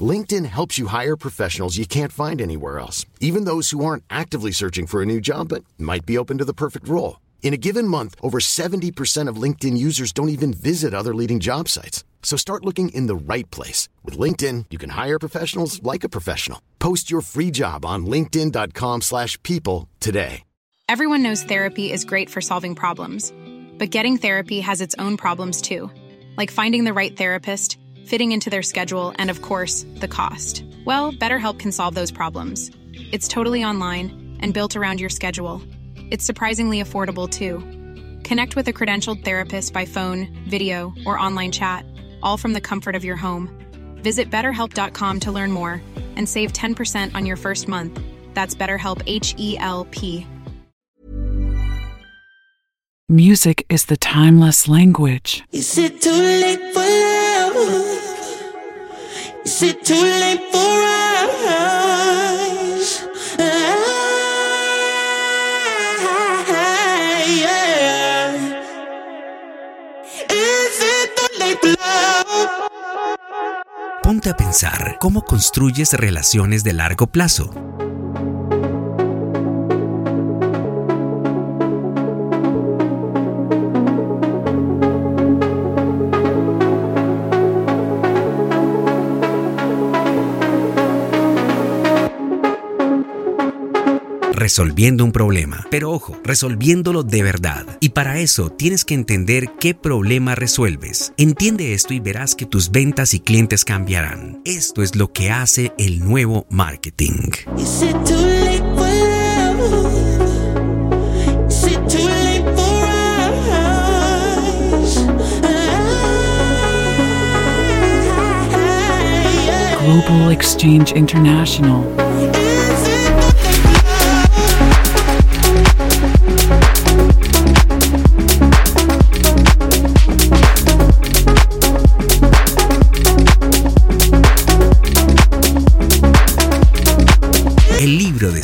LinkedIn helps you hire professionals you can't find anywhere else, even those who aren't actively searching for a new job but might be open to the perfect role. In a given month, over 70% of LinkedIn users don't even visit other leading job sites. So start looking in the right place. With LinkedIn, you can hire professionals like a professional. Post your free job on linkedin.com slash people today. Everyone knows therapy is great for solving problems. But getting therapy has its own problems too. Like finding the right therapist, fitting into their schedule, and of course, the cost. Well, BetterHelp can solve those problems. It's totally online and built around your schedule. It's surprisingly affordable too. Connect with a credentialed therapist by phone, video, or online chat, all from the comfort of your home. Visit betterhelp.com to learn more and save 10% on your first month. That's BetterHelp H E L P. Music is the timeless language. Is it too late for love? Is? Ponte a pensar cómo construyes relaciones de largo plazo. Resolviendo un problema. Pero ojo, resolviéndolo de verdad. Y para eso tienes que entender qué problema resuelves. Entiende esto y verás que tus ventas y clientes cambiarán. Esto es lo que hace el nuevo marketing. Is it too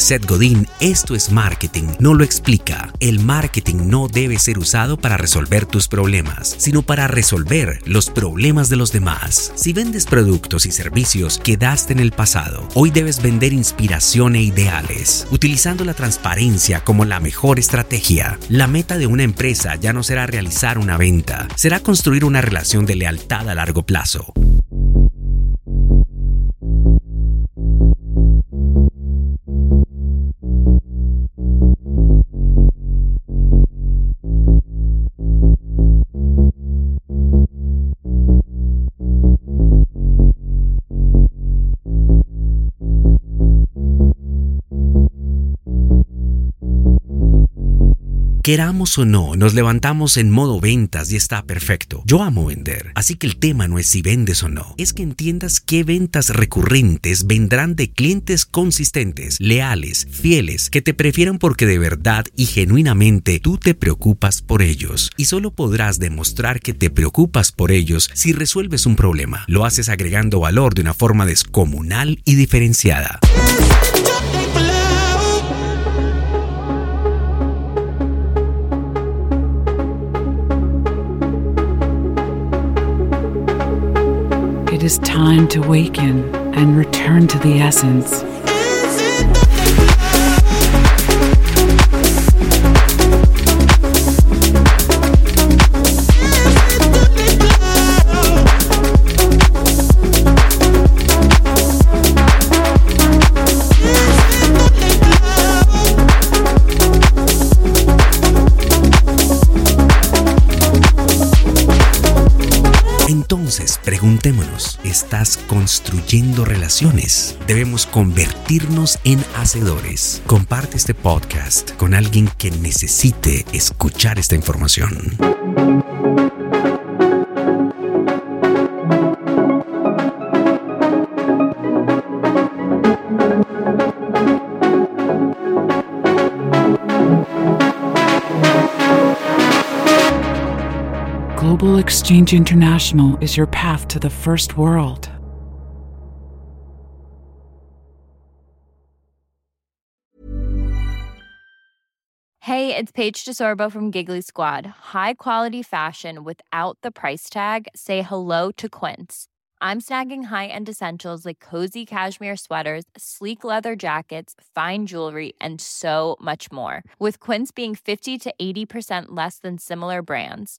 Seth Godin, Esto es marketing, no lo explica. El marketing no debe ser usado para resolver tus problemas, sino para resolver los problemas de los demás. Si vendes productos y servicios, quedaste en el pasado. Hoy debes vender inspiración e ideales, utilizando la transparencia como la mejor estrategia. La meta de una empresa ya no será realizar una venta, será construir una relación de lealtad a largo plazo. Queramos o no, nos levantamos en modo ventas y está perfecto. Yo amo vender, así que el tema no es si vendes o no, es que entiendas qué ventas recurrentes vendrán de clientes consistentes, leales, fieles, que te prefieran porque de verdad y genuinamente tú te preocupas por ellos. Y solo podrás demostrar que te preocupas por ellos si resuelves un problema. Lo haces agregando valor de una forma descomunal y diferenciada. It is time to waken and return to the essence. ¿Estás construyendo relaciones? Debemos convertirnos en hacedores. Comparte este podcast con alguien que necesite escuchar esta información. Exchange International is your path to the first world. Hey, it's Paige DeSorbo from Giggly Squad. High quality fashion without the price tag. Say hello to Quince. I'm snagging high-end essentials like cozy cashmere sweaters, sleek leather jackets, fine jewelry, and so much more. With Quince being 50 to 80% less than similar brands.